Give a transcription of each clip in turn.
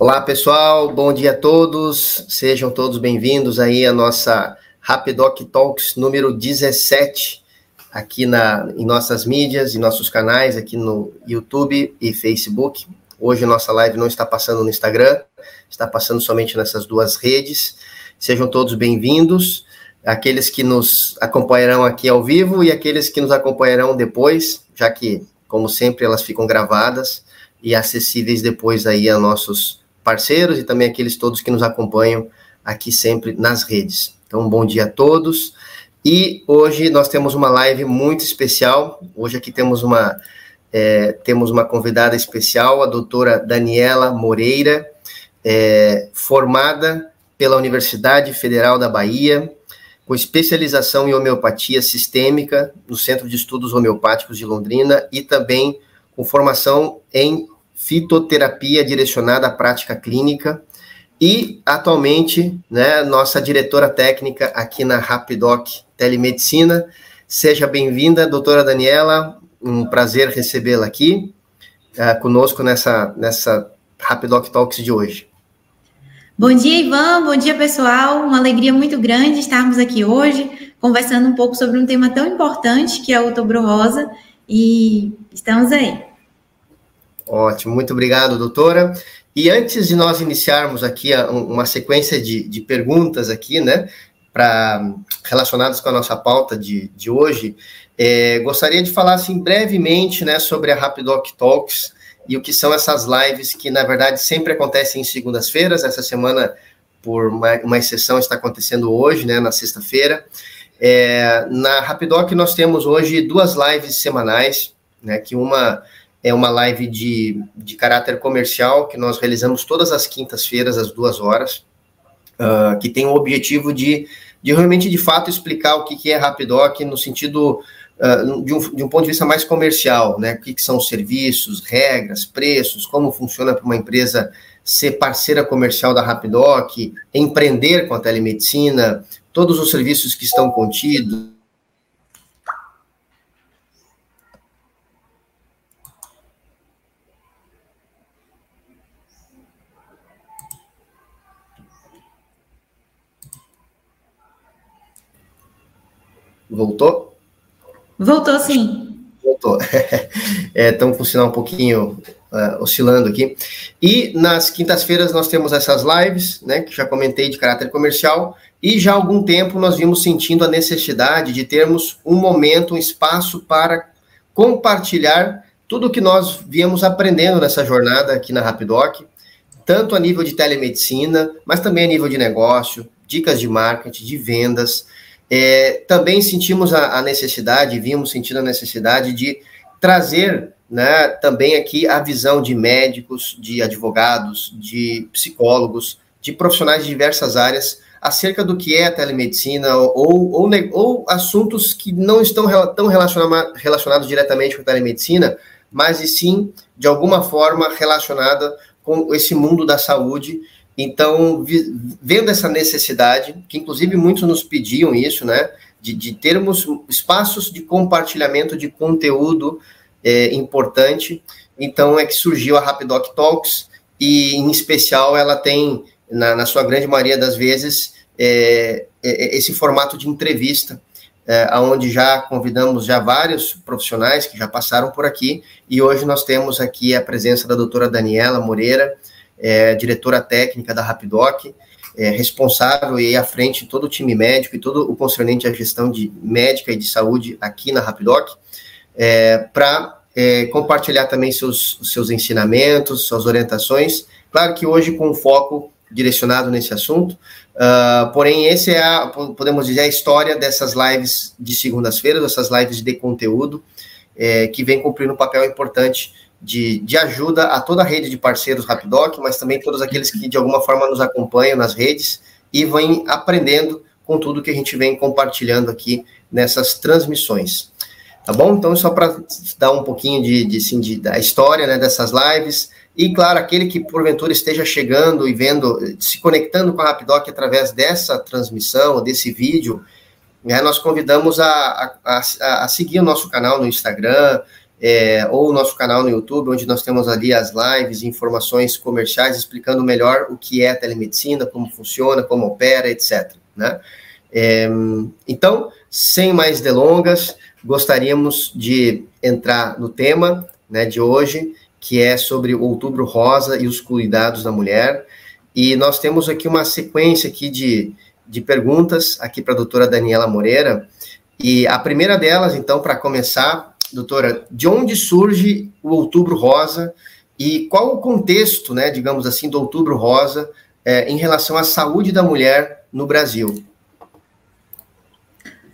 Olá, pessoal. Bom dia a todos. Sejam todos bem-vindos aí à nossa Rapidoc Talks número 17, aqui na, em nossas mídias, em nossos canais, aqui no YouTube e Facebook. Hoje nossa live não está passando no Instagram, está passando somente nessas duas redes. Sejam todos bem-vindos, aqueles que nos acompanharão aqui ao vivo e aqueles que nos acompanharão depois, já que, como sempre, elas ficam gravadas e acessíveis depois aí a nossos parceiros e também aqueles todos que nos acompanham aqui sempre nas redes. Então, bom dia a todos. E hoje nós temos uma live muito especial. Hoje aqui temos uma é, temos uma convidada especial, a doutora Daniela Moreira, é, formada pela Universidade Federal da Bahia, com especialização em homeopatia sistêmica no Centro de Estudos Homeopáticos de Londrina e também com formação em fitoterapia direcionada à prática clínica e atualmente, né, nossa diretora técnica aqui na Rapidoc Telemedicina. Seja bem-vinda, doutora Daniela, um prazer recebê-la aqui uh, conosco nessa, nessa Rapidoc Talks de hoje. Bom dia, Ivan, bom dia, pessoal. Uma alegria muito grande estarmos aqui hoje, conversando um pouco sobre um tema tão importante que é o Outubro Rosa, e estamos aí. Ótimo, muito obrigado, doutora. E antes de nós iniciarmos aqui uma sequência de, de perguntas aqui, né, para relacionadas com a nossa pauta de, de hoje, é, gostaria de falar assim brevemente, né, sobre a Rapidoc Talks e o que são essas lives que na verdade sempre acontecem em segundas-feiras. Essa semana, por uma, uma exceção, está acontecendo hoje, né, na sexta-feira. É, na Rapidoc nós temos hoje duas lives semanais, né, que uma é uma live de, de caráter comercial que nós realizamos todas as quintas-feiras, às duas horas, uh, que tem o objetivo de, de realmente, de fato, explicar o que, que é Rapidoc no sentido uh, de, um, de um ponto de vista mais comercial, né? O que, que são os serviços, regras, preços, como funciona para uma empresa ser parceira comercial da Rapidoc, empreender com a telemedicina, todos os serviços que estão contidos, Voltou? Voltou sim. Voltou. é, estamos com o sinal um pouquinho uh, oscilando aqui. E nas quintas-feiras nós temos essas lives, né, que já comentei de caráter comercial, e já há algum tempo nós vimos sentindo a necessidade de termos um momento, um espaço para compartilhar tudo o que nós viemos aprendendo nessa jornada aqui na Rapidoc, tanto a nível de telemedicina, mas também a nível de negócio, dicas de marketing, de vendas, é, também sentimos a, a, necessidade, vimos sentindo a necessidade de trazer né, também aqui a visão de médicos, de advogados, de psicólogos, de profissionais de diversas áreas acerca do que é a telemedicina ou, ou, ou assuntos que não estão tão relacionados diretamente com a telemedicina, mas e sim, de alguma forma, relacionada com esse mundo da saúde então, vendo essa necessidade, que inclusive muitos nos pediam isso, né, de, de termos espaços de compartilhamento de conteúdo é, importante, então é que surgiu a Rapidoc Talks, e em especial ela tem, na, na sua grande maioria das vezes, é, é, esse formato de entrevista, é, onde já convidamos já vários profissionais que já passaram por aqui, e hoje nós temos aqui a presença da doutora Daniela Moreira, é, diretora técnica da Rapidoc, é, responsável e à frente todo o time médico e todo o concernente à gestão de médica e de saúde aqui na Rapidoc, é, para é, compartilhar também seus, seus ensinamentos, suas orientações, claro que hoje com foco direcionado nesse assunto, uh, porém esse é, a, podemos dizer, a história dessas lives de segundas-feiras, dessas lives de conteúdo, é, que vem cumprindo um papel importante de, de ajuda a toda a rede de parceiros Rapidoc, mas também todos aqueles que de alguma forma nos acompanham nas redes e vêm aprendendo com tudo que a gente vem compartilhando aqui nessas transmissões. Tá bom? Então, só para dar um pouquinho de, de, assim, de, da história né, dessas lives. E, claro, aquele que porventura esteja chegando e vendo, se conectando com a Rapidoc através dessa transmissão, desse vídeo, né, nós convidamos a, a, a, a seguir o nosso canal no Instagram, é, ou o nosso canal no YouTube, onde nós temos ali as lives, informações comerciais explicando melhor o que é telemedicina, como funciona, como opera, etc. Né? É, então, sem mais delongas, gostaríamos de entrar no tema né, de hoje, que é sobre o Outubro Rosa e os cuidados da mulher. E nós temos aqui uma sequência aqui de, de perguntas aqui para a doutora Daniela Moreira. E a primeira delas, então, para começar, doutora, de onde surge o Outubro Rosa e qual o contexto, né, digamos assim, do Outubro Rosa é, em relação à saúde da mulher no Brasil?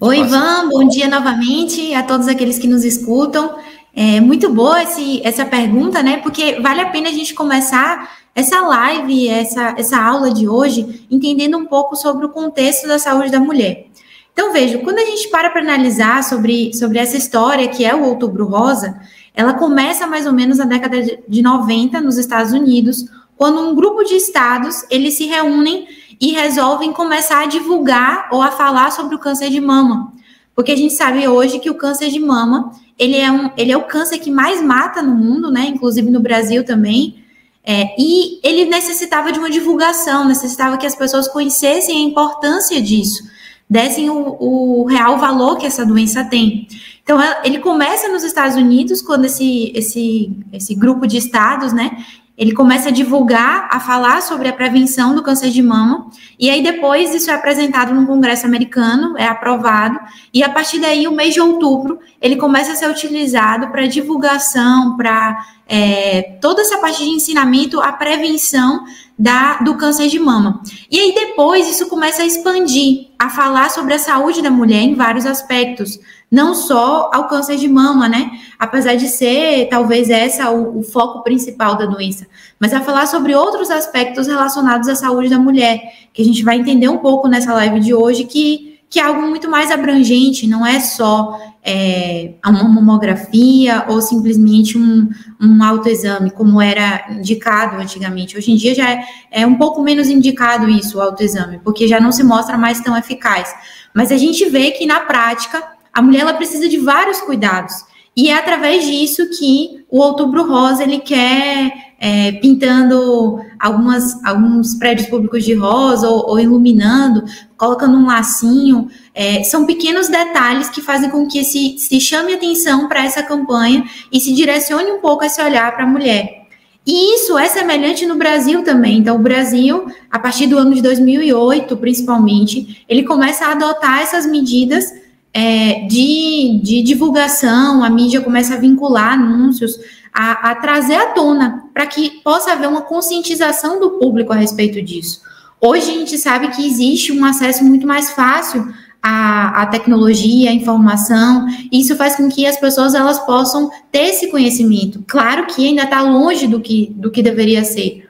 Oi, Ivan, bom dia novamente a todos aqueles que nos escutam. É muito boa esse, essa pergunta, né? Porque vale a pena a gente começar essa live, essa, essa aula de hoje, entendendo um pouco sobre o contexto da saúde da mulher. Então, veja, quando a gente para para analisar sobre, sobre essa história que é o Outubro Rosa, ela começa mais ou menos na década de 90 nos Estados Unidos, quando um grupo de estados, eles se reúnem e resolvem começar a divulgar ou a falar sobre o câncer de mama. Porque a gente sabe hoje que o câncer de mama, ele é, um, ele é o câncer que mais mata no mundo, né? Inclusive no Brasil também. É, e ele necessitava de uma divulgação, necessitava que as pessoas conhecessem a importância disso dessem o, o real valor que essa doença tem. Então, ele começa nos Estados Unidos, quando esse, esse, esse grupo de estados, né, ele começa a divulgar, a falar sobre a prevenção do câncer de mama, e aí depois isso é apresentado no Congresso americano, é aprovado, e a partir daí, o mês de outubro, ele começa a ser utilizado para divulgação, para é, toda essa parte de ensinamento, a prevenção da, do câncer de mama. E aí depois isso começa a expandir, a falar sobre a saúde da mulher em vários aspectos, não só ao câncer de mama, né? Apesar de ser talvez essa o, o foco principal da doença, mas a falar sobre outros aspectos relacionados à saúde da mulher, que a gente vai entender um pouco nessa live de hoje que que é algo muito mais abrangente, não é só é, uma mamografia ou simplesmente um, um autoexame, como era indicado antigamente. Hoje em dia já é, é um pouco menos indicado isso, o autoexame, porque já não se mostra mais tão eficaz. Mas a gente vê que na prática a mulher ela precisa de vários cuidados. E é através disso que o Outubro Rosa ele quer é, pintando algumas, alguns prédios públicos de rosa ou, ou iluminando, colocando um lacinho. É, são pequenos detalhes que fazem com que se, se chame atenção para essa campanha e se direcione um pouco esse olhar para a mulher. E isso é semelhante no Brasil também. Então, o Brasil, a partir do ano de 2008, principalmente, ele começa a adotar essas medidas é, de, de divulgação, a mídia começa a vincular anúncios, a, a trazer à tona, para que possa haver uma conscientização do público a respeito disso. Hoje a gente sabe que existe um acesso muito mais fácil à, à tecnologia, à informação, isso faz com que as pessoas elas possam ter esse conhecimento. Claro que ainda está longe do que, do que deveria ser,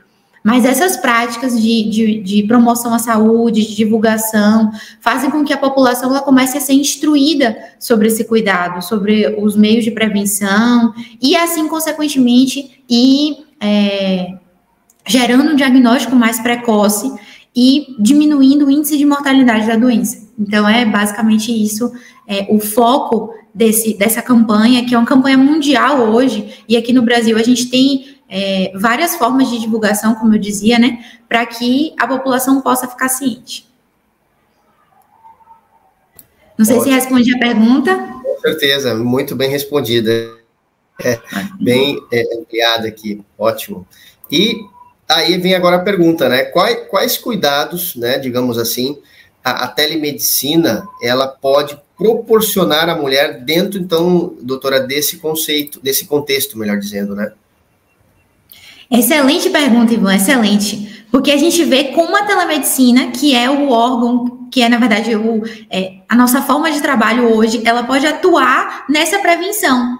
mas essas práticas de, de, de, promoção à saúde, de divulgação, fazem com que a população ela comece a ser instruída sobre esse cuidado, sobre os meios de prevenção, e assim, consequentemente, ir é, gerando um diagnóstico mais precoce e diminuindo o índice de mortalidade da doença. Então, é basicamente isso, é, o foco desse, dessa campanha, que é uma campanha mundial hoje, e aqui no Brasil a gente tem é, várias formas de divulgação, como eu dizia, né, para que a população possa ficar ciente. Não sei Ótimo. se responde a pergunta. Com certeza, muito bem respondida. É, bem é, ampliada aqui, ótimo. E aí vem agora a pergunta, né? Quais, quais cuidados, né, digamos assim, a, a, telemedicina ela pode proporcionar à mulher dentro, então, doutora, desse conceito, desse contexto, melhor dizendo, né? Excelente pergunta, Ivan, excelente. Porque a gente vê como a telemedicina, que é o órgão, que é, na verdade, o, é, a nossa forma de trabalho hoje, ela pode atuar nessa prevenção.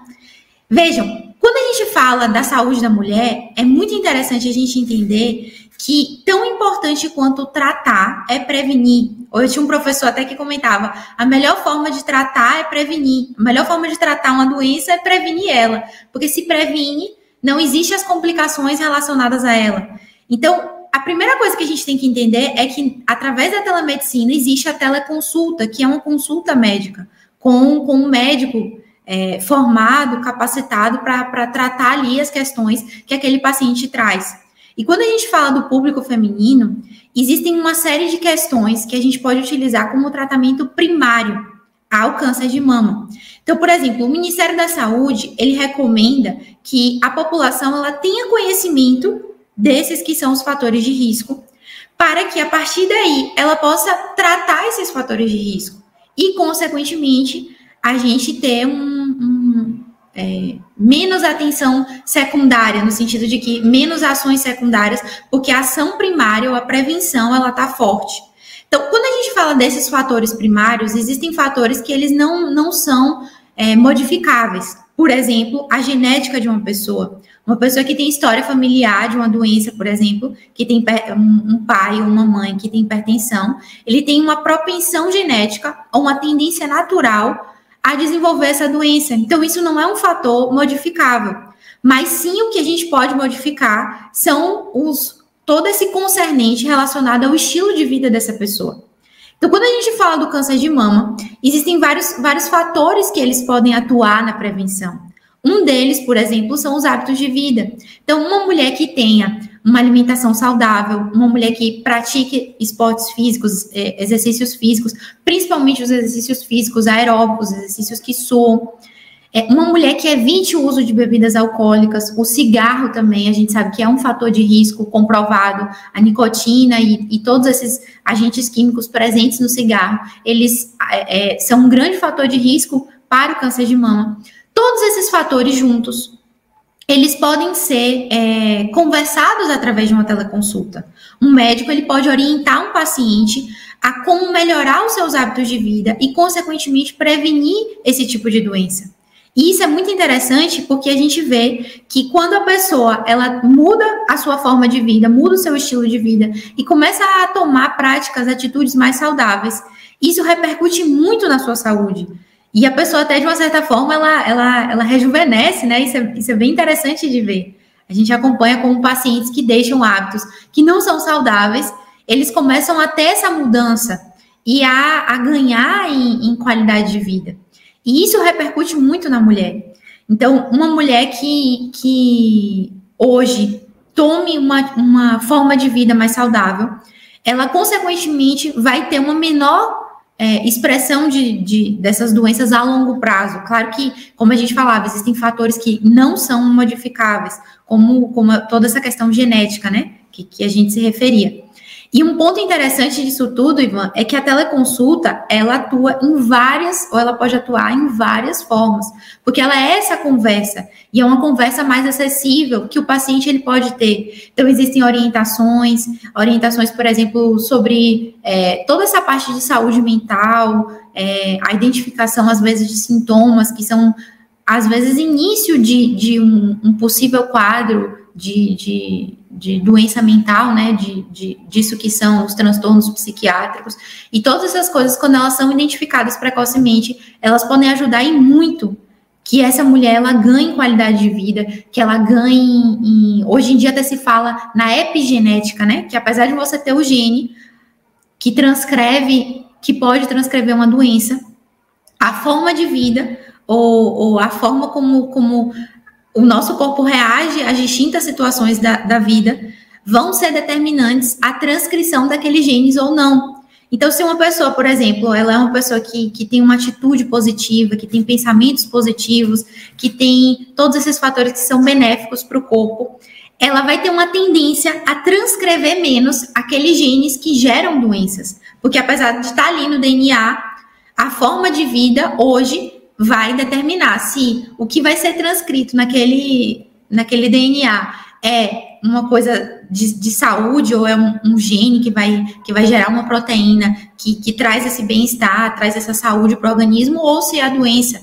Vejam, quando a gente fala da saúde da mulher, é muito interessante a gente entender que tão importante quanto tratar é prevenir. Eu tinha um professor até que comentava: a melhor forma de tratar é prevenir. A melhor forma de tratar uma doença é prevenir ela. Porque se previne, não existem as complicações relacionadas a ela. Então, a primeira coisa que a gente tem que entender é que, através da telemedicina, existe a teleconsulta, que é uma consulta médica com, com um médico é, formado, capacitado para tratar ali as questões que aquele paciente traz. E quando a gente fala do público feminino, existem uma série de questões que a gente pode utilizar como tratamento primário ao câncer de mama. Então, por exemplo, o Ministério da Saúde, ele recomenda que a população ela tenha conhecimento desses que são os fatores de risco, para que a partir daí ela possa tratar esses fatores de risco e, consequentemente, a gente ter um, um é, menos atenção secundária, no sentido de que menos ações secundárias, porque a ação primária ou a prevenção ela está forte. Então, quando a gente fala desses fatores primários, existem fatores que eles não, não são é, modificáveis. Por exemplo, a genética de uma pessoa. Uma pessoa que tem história familiar de uma doença, por exemplo, que tem um pai ou uma mãe que tem hipertensão, ele tem uma propensão genética ou uma tendência natural a desenvolver essa doença. Então, isso não é um fator modificável. Mas sim o que a gente pode modificar são os todo esse concernente relacionado ao estilo de vida dessa pessoa. Então, quando a gente fala do câncer de mama, existem vários, vários fatores que eles podem atuar na prevenção. Um deles, por exemplo, são os hábitos de vida. Então, uma mulher que tenha uma alimentação saudável, uma mulher que pratique esportes físicos, é, exercícios físicos, principalmente os exercícios físicos aeróbicos, exercícios que soam. É, uma mulher que evite o uso de bebidas alcoólicas, o cigarro também, a gente sabe que é um fator de risco comprovado, a nicotina e, e todos esses agentes químicos presentes no cigarro, eles é, é são um grande fator de risco para o câncer de mama. Todos esses fatores juntos, eles podem ser é, conversados através de uma teleconsulta. Um médico ele pode orientar um paciente a como melhorar os seus hábitos de vida e, consequentemente, prevenir esse tipo de doença. E isso é muito interessante porque a gente vê que quando a pessoa ela muda a sua forma de vida, muda o seu estilo de vida e começa a tomar práticas, atitudes mais saudáveis, isso repercute muito na sua saúde. E a pessoa, até de uma certa forma, ela, ela, ela rejuvenesce, né? Isso é, isso é bem interessante de ver. A gente acompanha com pacientes que deixam hábitos que não são saudáveis, eles começam a ter essa mudança e a, a ganhar em, em qualidade de vida. E isso repercute muito na mulher. Então, uma mulher que, que hoje tome uma, uma forma de vida mais saudável, ela consequentemente vai ter uma menor é, expressão de, de, dessas doenças a longo prazo. Claro que, como a gente falava, existem fatores que não são modificáveis, como, como toda essa questão genética, né? Que, que a gente se referia. E um ponto interessante disso tudo, Ivan, é que a teleconsulta, ela atua em várias, ou ela pode atuar em várias formas, porque ela é essa conversa, e é uma conversa mais acessível que o paciente ele pode ter. Então, existem orientações, orientações, por exemplo, sobre é, toda essa parte de saúde mental, é, a identificação, às vezes, de sintomas que são, às vezes, início de, de um, um possível quadro de, de de doença mental, né, de, de, disso que são os transtornos psiquiátricos, e todas essas coisas, quando elas são identificadas precocemente, elas podem ajudar em muito que essa mulher ela ganhe qualidade de vida, que ela ganhe em, hoje em dia até se fala na epigenética, né, que apesar de você ter o gene que transcreve, que pode transcrever uma doença, a forma de vida ou, ou a forma como, como o nosso corpo reage às distintas situações da, da vida, vão ser determinantes a transcrição daqueles genes ou não. Então, se uma pessoa, por exemplo, ela é uma pessoa que, que tem uma atitude positiva, que tem pensamentos positivos, que tem todos esses fatores que são benéficos para o corpo, ela vai ter uma tendência a transcrever menos aqueles genes que geram doenças. Porque apesar de estar ali no DNA, a forma de vida hoje vai determinar se o que vai ser transcrito naquele, naquele DNA é uma coisa de, de saúde ou é um, um, gene que vai, que vai gerar uma proteína que, que traz esse bem-estar, traz essa saúde para o organismo, ou se é a doença.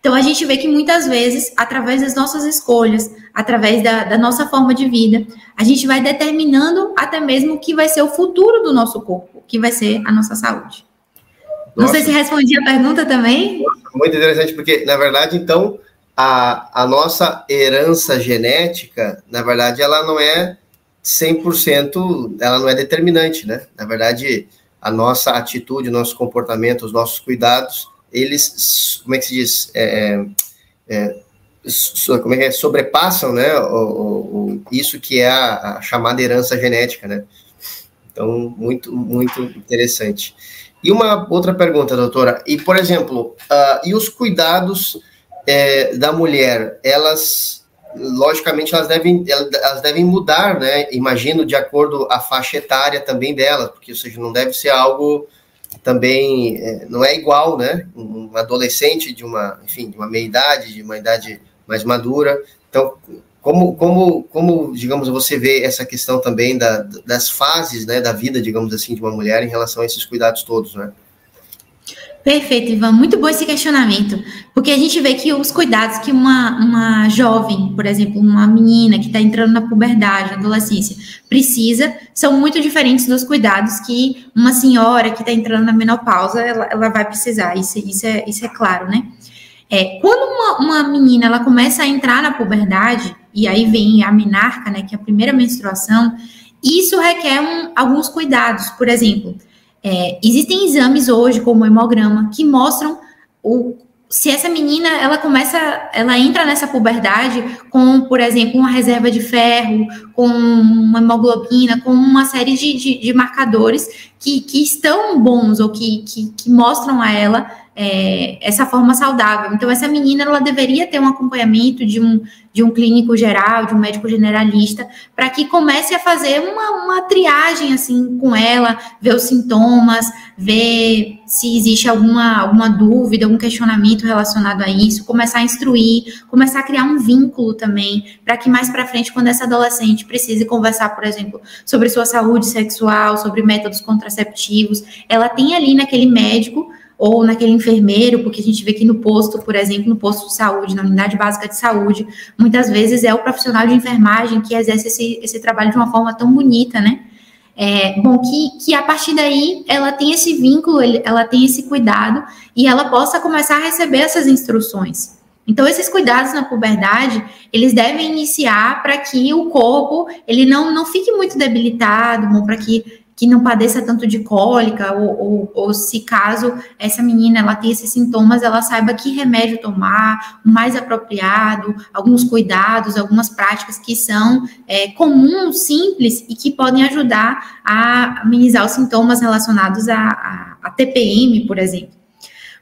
Então, a gente vê que muitas vezes, através das nossas escolhas, através da, da nossa forma de vida, a gente vai determinando até mesmo o que vai ser o futuro do nosso corpo, o que vai ser a nossa saúde. Não sei se respondi a pergunta também. Muito interessante, porque, na verdade, então, a, a nossa herança genética, na verdade, ela não é 100%, ela não é determinante, né? Na verdade, a nossa atitude, nosso comportamento, os nossos cuidados, eles, como é que se diz, é, é, como é que é, sobrepassam, né, o, o, isso que é a, a, chamada herança genética, né? Então, muito, muito interessante. E uma outra pergunta, doutora, e, por exemplo, uh, e os cuidados é, da mulher, elas, logicamente, elas devem, elas devem mudar, né, imagino, de acordo a faixa etária também delas, porque, ou seja, não deve ser algo também, é, não é igual, né, um adolescente de uma, enfim, de uma meia-idade, de uma idade mais madura. Então, como, como, como, digamos, você vê essa questão também da, das fases, né, da vida, digamos assim, de uma mulher em relação a esses cuidados todos, né? Perfeito, Ivan. Muito bom esse questionamento, porque a gente vê que os cuidados que uma, uma jovem, por exemplo, uma menina que está entrando na puberdade, na adolescência, precisa, são muito diferentes dos cuidados que uma senhora que está entrando na menopausa, ela, ela vai precisar. Isso, isso, é, isso é claro, né? É, quando uma, uma menina ela começa a entrar na puberdade, e aí vem a menarca, né, que é a primeira menstruação, isso requer um, alguns cuidados. Por exemplo, é, existem exames hoje, como o hemograma, que mostram o, se essa menina ela começa, ela entra nessa puberdade com, por exemplo, uma reserva de ferro, com uma hemoglobina, com uma série de, de, de marcadores que, que estão bons ou que, que, que mostram a ela é, essa forma saudável. Então, essa menina ela deveria ter um acompanhamento de um, de um clínico geral, de um médico generalista, para que comece a fazer uma, uma triagem assim com ela, ver os sintomas, ver se existe alguma, alguma dúvida, algum questionamento relacionado a isso, começar a instruir, começar a criar um vínculo também, para que mais para frente, quando essa adolescente precise conversar, por exemplo, sobre sua saúde sexual, sobre métodos contraceptivos, ela tem ali naquele médico ou naquele enfermeiro, porque a gente vê que no posto, por exemplo, no posto de saúde, na unidade básica de saúde, muitas vezes é o profissional de enfermagem que exerce esse, esse trabalho de uma forma tão bonita, né? É, bom, que, que a partir daí ela tem esse vínculo, ela tem esse cuidado e ela possa começar a receber essas instruções. Então, esses cuidados na puberdade, eles devem iniciar para que o corpo ele não, não fique muito debilitado, para que que não padeça tanto de cólica, ou, ou, ou, se caso essa menina ela tem esses sintomas, ela saiba que remédio tomar, o mais apropriado, alguns cuidados, algumas práticas que são é, comuns, simples e que podem ajudar a amenizar os sintomas relacionados a, a, a TPM, por exemplo.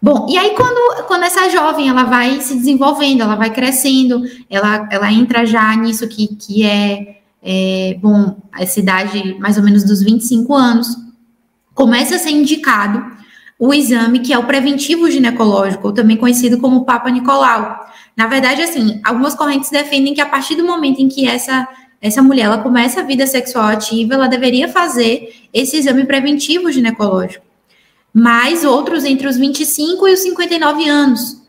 Bom, e aí quando, quando essa jovem ela vai se desenvolvendo, ela vai crescendo, ela, ela entra já nisso que, que é é, bom, essa idade mais ou menos dos 25 anos, começa a ser indicado o exame que é o preventivo ginecológico, ou também conhecido como Papa Nicolau. Na verdade, assim, algumas correntes defendem que a partir do momento em que essa essa mulher ela começa a vida sexual ativa, ela deveria fazer esse exame preventivo ginecológico. Mas outros entre os 25 e os 59 anos.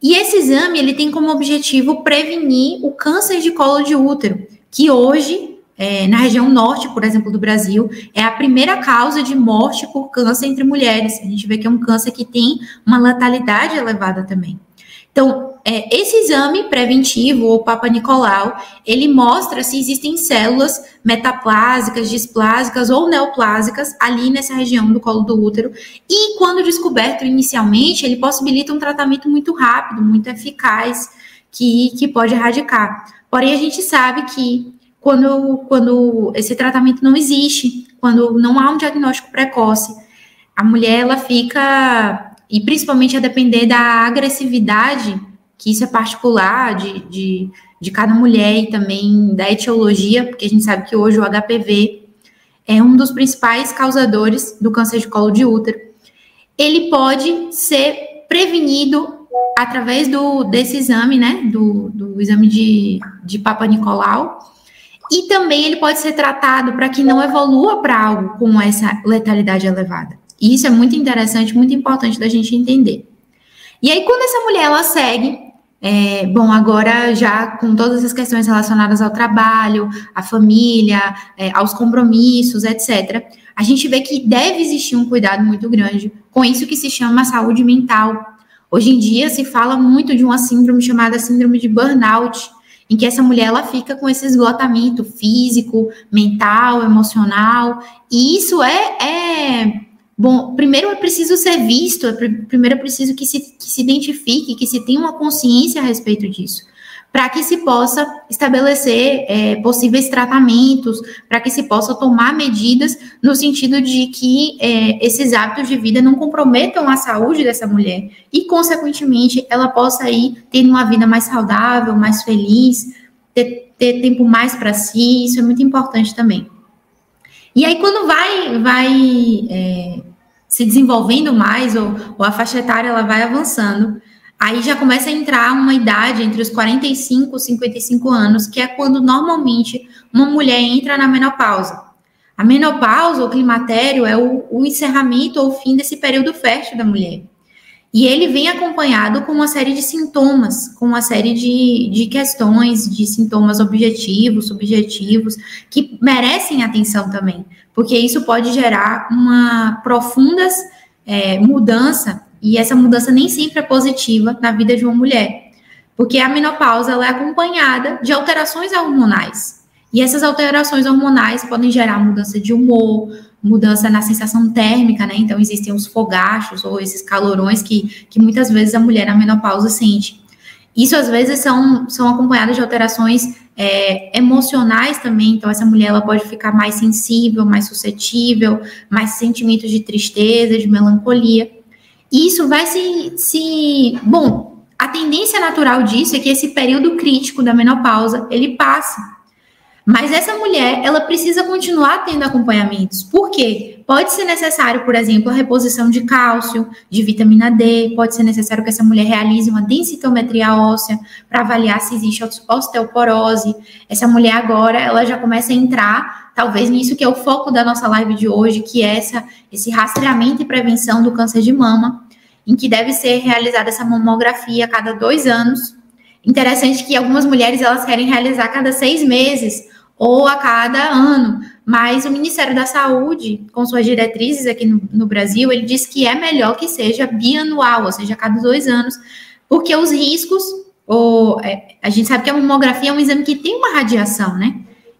E esse exame ele tem como objetivo prevenir o câncer de colo de útero, que hoje, é, na região norte, por exemplo, do Brasil, é a primeira causa de morte por câncer entre mulheres. A gente vê que é um câncer que tem uma letalidade elevada também. Então, é, esse exame preventivo, ou Papa Nicolau, ele mostra se existem células metaplásicas, displásicas ou neoplásicas ali nessa região do colo do útero. E, quando descoberto inicialmente, ele possibilita um tratamento muito rápido, muito eficaz, que, que pode erradicar. Porém, a gente sabe que quando, quando esse tratamento não existe, quando não há um diagnóstico precoce, a mulher ela fica, e principalmente a depender da agressividade, que isso é particular de, de, de cada mulher e também da etiologia, porque a gente sabe que hoje o HPV é um dos principais causadores do câncer de colo de útero. Ele pode ser prevenido através do, desse exame, né, do, do exame de, de Papa Nicolau, e também ele pode ser tratado para que não evolua para algo com essa letalidade elevada. E isso é muito interessante, muito importante da gente entender. E aí, quando essa mulher ela segue, é, bom, agora já com todas as questões relacionadas ao trabalho, à família, é, aos compromissos, etc., a gente vê que deve existir um cuidado muito grande com isso que se chama saúde mental, Hoje em dia se fala muito de uma síndrome chamada síndrome de burnout, em que essa mulher ela fica com esse esgotamento físico, mental, emocional, e isso é, é Bom, primeiro é preciso ser visto, é primeiro é preciso que se, que se identifique, que se tenha uma consciência a respeito disso para que se possa estabelecer é, possíveis tratamentos, para que se possa tomar medidas no sentido de que é, esses hábitos de vida não comprometam a saúde dessa mulher e, consequentemente, ela possa ir tendo uma vida mais saudável, mais feliz, ter, ter tempo mais para si, isso é muito importante também. E aí, quando vai, vai é, se desenvolvendo mais, ou, ou a faixa etária ela vai avançando, Aí já começa a entrar uma idade entre os 45 e 55 anos, que é quando normalmente uma mulher entra na menopausa. A menopausa, o climatério, é o, o encerramento ou fim desse período fértil da mulher. E ele vem acompanhado com uma série de sintomas, com uma série de, de questões, de sintomas objetivos, subjetivos, que merecem atenção também, porque isso pode gerar uma profundas é, mudança e essa mudança nem sempre é positiva na vida de uma mulher, porque a menopausa é acompanhada de alterações hormonais. E essas alterações hormonais podem gerar mudança de humor, mudança na sensação térmica, né? Então, existem os fogachos ou esses calorões que, que muitas vezes a mulher na menopausa sente. Isso, às vezes, são, são acompanhados de alterações é, emocionais também. Então, essa mulher ela pode ficar mais sensível, mais suscetível, mais sentimentos de tristeza, de melancolia. Isso vai se, se. Bom, a tendência natural disso é que esse período crítico da menopausa ele passe. Mas essa mulher, ela precisa continuar tendo acompanhamentos. Por quê? Pode ser necessário, por exemplo, a reposição de cálcio, de vitamina D, pode ser necessário que essa mulher realize uma densitometria óssea para avaliar se existe osteoporose. Essa mulher agora, ela já começa a entrar, talvez nisso que é o foco da nossa live de hoje, que é essa, esse rastreamento e prevenção do câncer de mama, em que deve ser realizada essa mamografia a cada dois anos. Interessante que algumas mulheres elas querem realizar cada seis meses ou a cada ano. Mas o Ministério da Saúde, com suas diretrizes aqui no, no Brasil, ele diz que é melhor que seja bianual, ou seja, a cada dois anos, porque os riscos, ou, é, a gente sabe que a mamografia é um exame que tem uma radiação, né?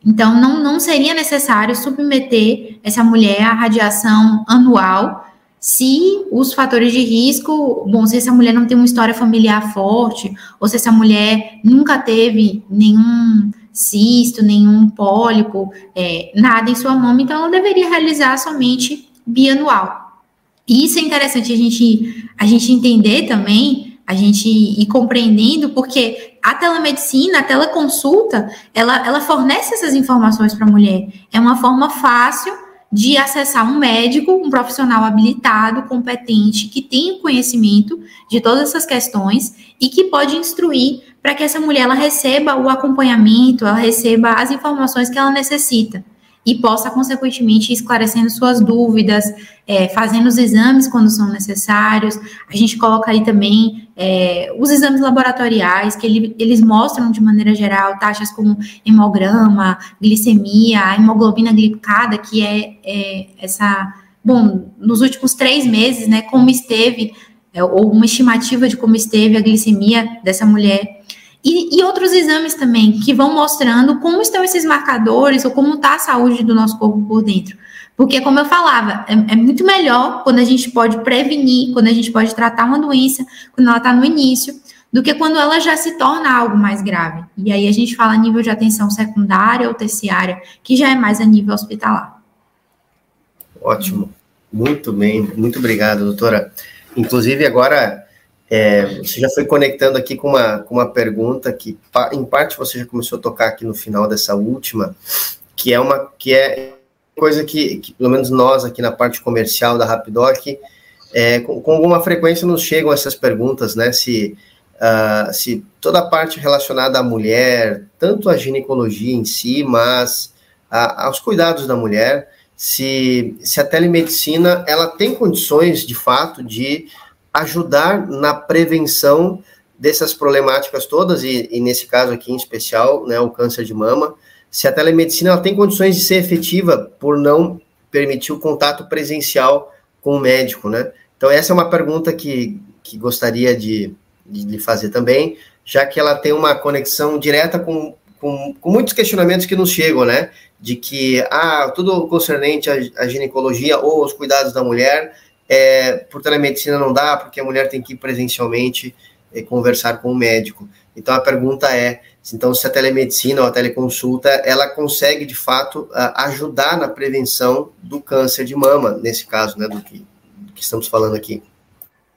Então, não, não seria necessário submeter essa mulher à radiação anual se os fatores de risco, bom, se essa mulher não tem uma história familiar forte, ou se essa mulher nunca teve nenhum cisto, nenhum pólipo, é, nada em sua mama, então ela deveria realizar somente bianual. E isso é interessante a gente, a gente entender também, a gente ir compreendendo, porque a telemedicina, a teleconsulta, ela, ela fornece essas informações para a mulher. É uma forma fácil de acessar um médico, um profissional habilitado, competente, que tem conhecimento de todas essas questões e que pode instruir para que essa mulher ela receba o acompanhamento, ela receba as informações que ela necessita e possa, consequentemente, esclarecendo suas dúvidas, é, fazendo os exames quando são necessários. A gente coloca aí também é, os exames laboratoriais, que ele, eles mostram, de maneira geral, taxas como hemograma, glicemia, a hemoglobina glicada, que é, é essa. Bom, nos últimos três meses, né, como esteve, é, ou uma estimativa de como esteve a glicemia dessa mulher e, e, outros exames também, que vão mostrando como estão esses marcadores ou como está a saúde do nosso corpo por dentro. Porque, como eu falava, é, é, muito melhor quando a gente pode prevenir, quando a gente pode tratar uma doença, quando ela está no início, do que quando ela já se torna algo mais grave. E aí a gente fala nível de atenção secundária ou terciária, que já é mais a nível hospitalar. Ótimo. Muito bem, muito obrigado, doutora. Inclusive, agora é, você já foi conectando aqui com uma, com uma pergunta que, em parte, você já começou a tocar aqui no final dessa última, que é uma que é coisa que, que pelo menos nós aqui na parte comercial da Rapidoc, é, com, com, alguma frequência nos chegam essas perguntas, né? Se, uh, se toda a parte relacionada à mulher, tanto a ginecologia em si, mas a, aos cuidados da mulher, se, se a telemedicina ela tem condições de fato de ajudar na prevenção dessas problemáticas todas, e, e, nesse caso aqui em especial, né, o câncer de mama, se a telemedicina tem condições de ser efetiva por não permitir o contato presencial com o médico, né? Então, essa é uma pergunta que, que gostaria de, de, de fazer também, já que ela tem uma conexão direta com, com, com, muitos questionamentos que nos chegam, né? de que ah, tudo concernente à, à ginecologia ou aos cuidados da mulher, é, por telemedicina não dá, porque a mulher tem que ir presencialmente é, conversar com o médico. Então a pergunta é, então se a telemedicina ou a teleconsulta, ela consegue de fato ajudar na prevenção do câncer de mama, nesse caso, né, do que, do que estamos falando aqui.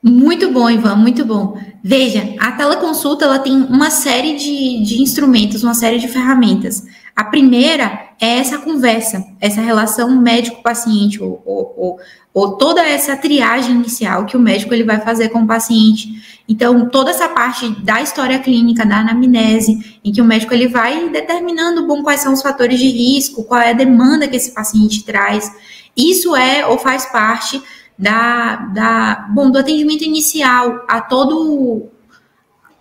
Muito bom, Ivan, muito bom. Veja, a teleconsulta ela tem uma série de, de instrumentos, uma série de ferramentas. A primeira é essa conversa, essa relação médico-paciente, ou, ou, ou, ou, toda essa triagem inicial que o médico ele vai fazer com o paciente. Então, toda essa parte da história clínica, da anamnese, em que o médico ele vai determinando bom, quais são os fatores de risco, qual é a demanda que esse paciente traz. Isso é ou faz parte da, da bom, do atendimento inicial a todo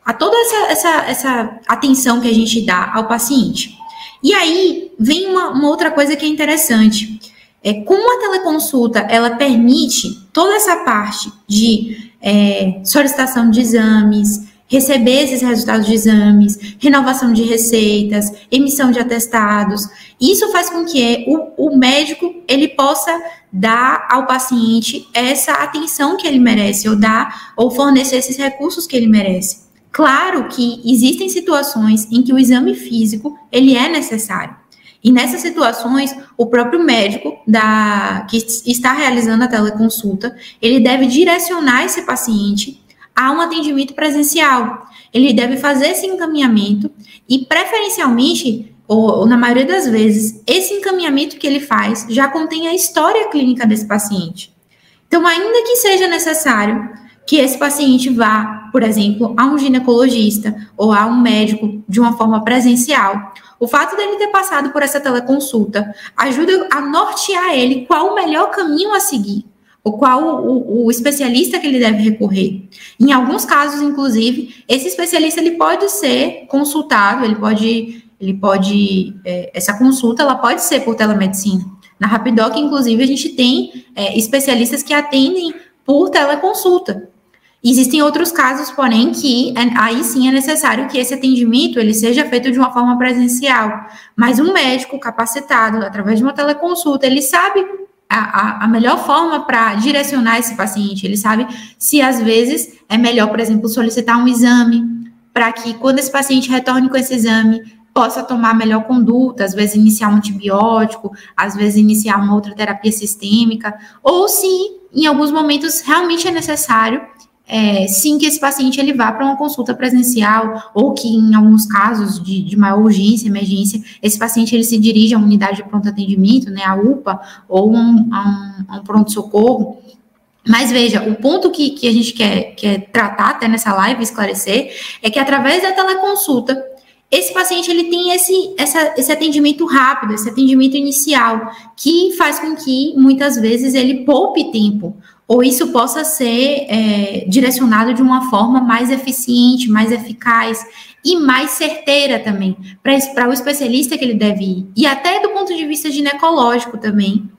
a toda essa, essa, essa atenção que a gente dá ao paciente. E aí vem uma, uma outra coisa que é interessante. É, como a teleconsulta ela permite toda essa parte de é, solicitação de exames, receber esses resultados de exames, renovação de receitas, emissão de atestados. Isso faz com que o, o, médico ele possa dar ao paciente essa atenção que ele merece, ou dar ou fornecer esses recursos que ele merece. Claro que existem situações em que o exame físico ele é necessário. E nessas situações, o próprio médico da, que está realizando a teleconsulta, ele deve direcionar esse paciente a um atendimento presencial. Ele deve fazer esse encaminhamento e, preferencialmente, ou, ou, na maioria das vezes, esse encaminhamento que ele faz já contém a história clínica desse paciente. Então, ainda que seja necessário que esse paciente vá, por exemplo, a um ginecologista ou a um médico de uma forma presencial. O fato dele ter passado por essa teleconsulta ajuda a nortear ele qual o melhor caminho a seguir, ou qual o, o, especialista que ele deve recorrer. Em alguns casos, inclusive, esse especialista ele pode ser consultado, ele pode, ele pode, é, essa consulta ela pode ser por telemedicina. Na Rapidoc, inclusive, a gente tem é, especialistas que atendem por teleconsulta. Existem outros casos, porém, que é, aí sim é necessário que esse atendimento ele seja feito de uma forma presencial. Mas um médico capacitado, através de uma teleconsulta, ele sabe a, a, a melhor forma para direcionar esse paciente. Ele sabe se às vezes é melhor, por exemplo, solicitar um exame para que quando esse paciente retorne com esse exame, possa tomar melhor conduta, às vezes iniciar um antibiótico, às vezes iniciar uma outra terapia sistêmica, ou se em alguns momentos realmente é necessário é, sim que esse paciente ele vá para uma consulta presencial ou que em alguns casos de, de maior urgência, emergência, esse paciente ele se dirige a uma unidade de pronto atendimento, né, a UPA ou um, a um, um pronto socorro. Mas veja, o ponto que, que a gente quer, quer tratar até nessa live, esclarecer, é que através da teleconsulta, esse paciente ele tem esse, essa, esse atendimento rápido, esse atendimento inicial, que faz com que muitas vezes ele poupe tempo ou isso possa ser é, direcionado de uma forma mais eficiente, mais eficaz e mais certeira também, para o especialista que ele deve ir. E até do ponto de vista ginecológico também,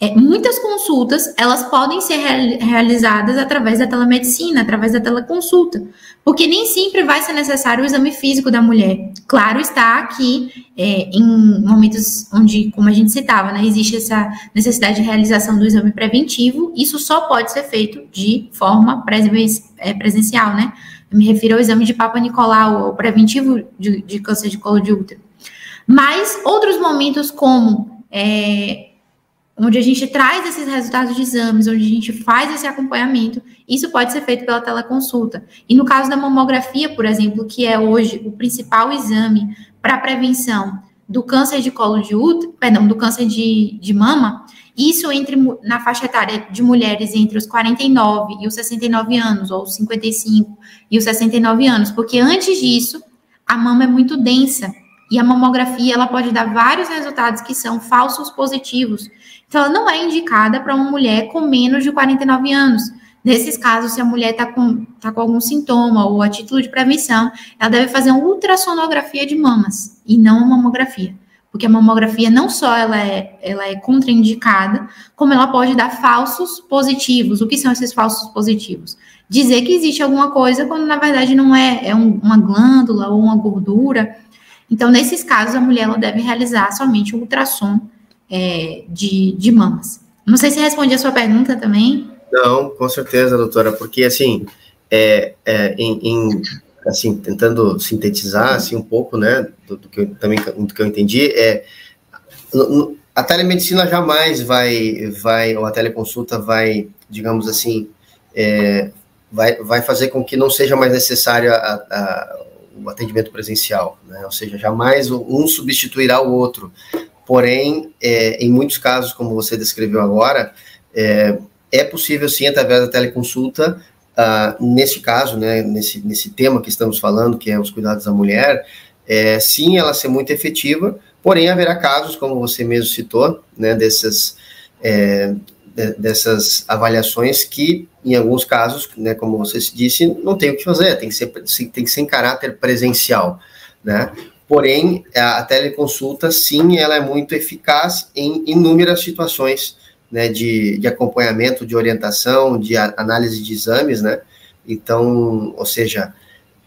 é, muitas consultas, elas podem ser realizadas através da telemedicina, através da teleconsulta, porque nem sempre vai ser necessário o exame físico da mulher. Claro está que é, em momentos onde, como a gente citava, né, existe essa necessidade de realização do exame preventivo, isso só pode ser feito de forma é, presencial, né? Eu me refiro ao exame de Papa Nicolau, o preventivo de, de câncer de colo de útero. Mas outros momentos, como é, onde a gente traz esses resultados de exames, onde a gente faz esse acompanhamento, isso pode ser feito pela teleconsulta. E no caso da mamografia, por exemplo, que é hoje o principal exame para prevenção do câncer de colo de útero, perdão, do câncer de, de mama, isso entre na faixa etária de mulheres entre os 49 e os 69 anos, ou os 55 e os 69 anos, porque antes disso, a mama é muito densa, e a mamografia ela pode dar vários resultados que são falsos positivos. Então, ela não é indicada para uma mulher com menos de 49 anos. Nesses casos, se a mulher está com, tá com algum sintoma ou a título de prevenção, ela deve fazer uma ultrassonografia de mamas e não uma mamografia. Porque a mamografia não só ela é, ela é contraindicada, como ela pode dar falsos positivos. O que são esses falsos positivos? Dizer que existe alguma coisa quando na verdade não é, é um, uma glândula ou uma gordura Então, nesses casos, a mulher ela deve realizar somente o ultrassom é, de, de mamas. Não sei se respondi a sua pergunta também. Não, com certeza, doutora, porque assim, é, é em, em, assim, tentando sintetizar assim um pouco, né, do, do, que eu também do que eu entendi, é a telemedicina jamais vai, vai ou a teleconsulta vai, digamos assim, é, vai, vai fazer com que não seja mais necessário a, a, o atendimento presencial, né? ou seja, jamais um substituirá o outro. Porém, é, em muitos casos, como você descreveu agora, é, é possível sim, através da teleconsulta, uh, nesse caso, né, nesse, nesse tema que estamos falando, que é os cuidados da mulher, é, sim, ela ser muito efetiva, porém haverá casos, como você mesmo citou, né, dessas, é, de, dessas avaliações que, em alguns casos, né, como você disse, não tem o que fazer, tem que ser, tem que ser em caráter presencial, né, Porém, a teleconsulta, sim, ela é muito eficaz em inúmeras situações né, de, de acompanhamento, de orientação, de análise de exames, né? Então, ou seja,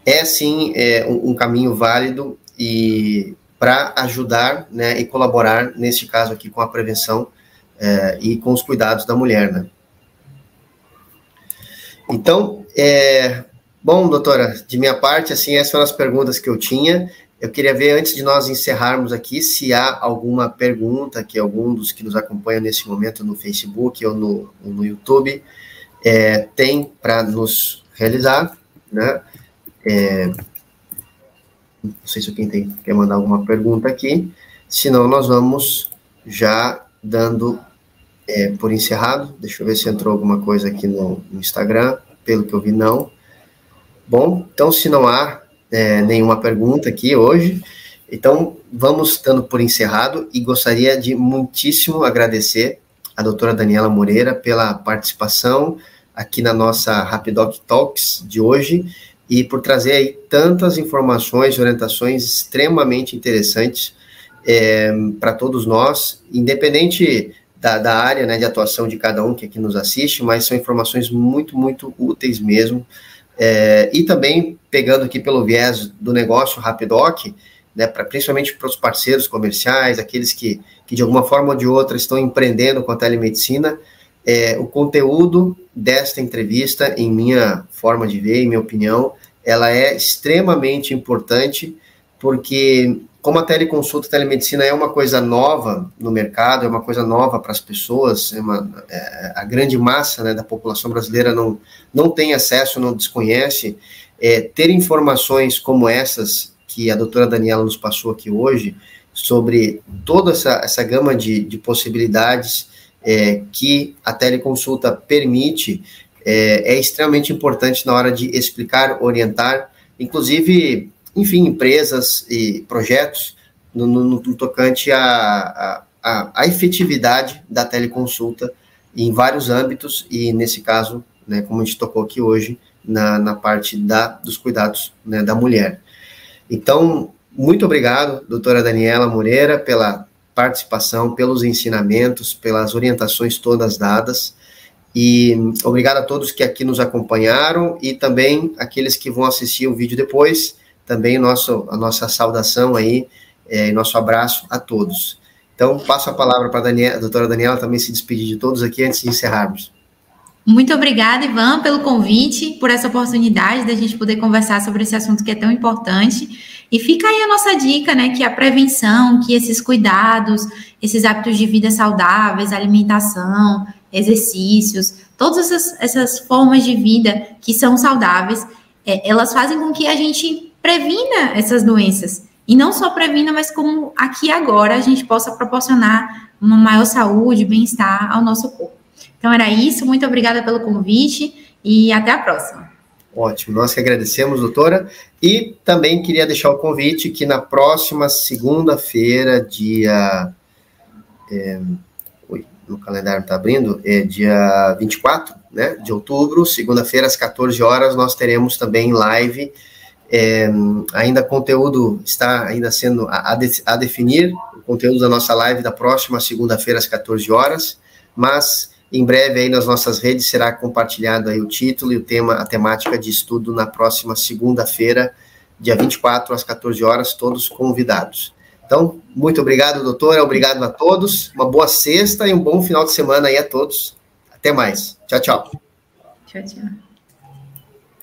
é sim é, um, um caminho válido e para ajudar né, e colaborar, nesse caso aqui, com a prevenção é, e com os cuidados da mulher, né? Então, é, bom, doutora, de minha parte, assim, essas foram as perguntas que eu tinha. Eu queria ver, antes de nós encerrarmos aqui, se há alguma pergunta que algum dos que nos acompanham nesse momento no Facebook ou no, ou no YouTube é, tem para nos realizar, né? É, não sei se alguém tem, quer mandar alguma pergunta aqui, senão nós vamos já dando é, por encerrado. Deixa eu ver se entrou alguma coisa aqui no, no Instagram, pelo que eu vi, não. Bom, então se não há é, nenhuma pergunta aqui hoje. Então, vamos dando por encerrado e gostaria de muitíssimo agradecer a doutora Daniela Moreira pela participação aqui na nossa Rapidoc Talks de hoje e por trazer aí tantas informações e orientações extremamente interessantes é, para todos nós, independente da, da área né, de atuação de cada um que aqui nos assiste, mas são informações muito, muito úteis mesmo é, e também pegando aqui pelo viés do negócio Rapidoc, né, pra, principalmente para os parceiros comerciais, aqueles que, que de alguma forma ou de outra estão empreendendo com a telemedicina, é, o conteúdo desta entrevista, em minha forma de ver, em minha opinião, ela é extremamente importante, porque como a teleconsulta, a telemedicina é uma coisa nova no mercado, é uma coisa nova para as pessoas, é uma, é, a grande massa né, da população brasileira não, não tem acesso, não desconhece, é, ter informações como essas que a doutora Daniela nos passou aqui hoje, sobre toda essa, essa gama de, de possibilidades é, que a teleconsulta permite, é, é extremamente importante na hora de explicar, orientar, inclusive enfim, empresas e projetos no, no, no tocante à, à, efetividade da teleconsulta em vários âmbitos e, nesse caso, né, como a gente tocou aqui hoje, na, na parte da, dos cuidados né, da mulher. Então, muito obrigado, doutora Daniela Moreira, pela participação, pelos ensinamentos, pelas orientações todas dadas. E obrigado a todos que aqui nos acompanharam e também aqueles que vão assistir o vídeo depois também nosso, a nossa saudação aí é, nosso abraço a todos. Então, passo a palavra para a doutora Daniela também se despedir de todos aqui antes de encerrarmos. Muito obrigada, Ivan, pelo convite, por essa oportunidade da gente poder conversar sobre esse assunto que é tão importante. E fica aí a nossa dica, né, que a prevenção, que esses cuidados, esses hábitos de vida saudáveis, alimentação, exercícios, todas essas, essas formas de vida que são saudáveis, é, elas fazem com que a gente previna essas doenças. E não só previna, mas como aqui agora a gente possa proporcionar uma maior saúde, bem-estar ao nosso corpo. Então era isso, muito obrigada pelo convite e até a próxima. Ótimo, nós que agradecemos, doutora, e também queria deixar o convite que na próxima segunda-feira, dia. É, no calendário está abrindo, é dia 24 né, de outubro, segunda-feira, às 14 horas, nós teremos também live é, ainda conteúdo está ainda sendo a, a, definir, o conteúdo da nossa live da próxima segunda-feira às 14 horas, mas em breve aí nas nossas redes será compartilhado aí o título e o tema, a temática de estudo na próxima segunda-feira, dia 24 às 14 horas, todos convidados. Então, muito obrigado, doutora, obrigado a todos, uma boa sexta e um bom final de semana aí a todos. Até mais. Tchau, tchau. Tchau, tchau.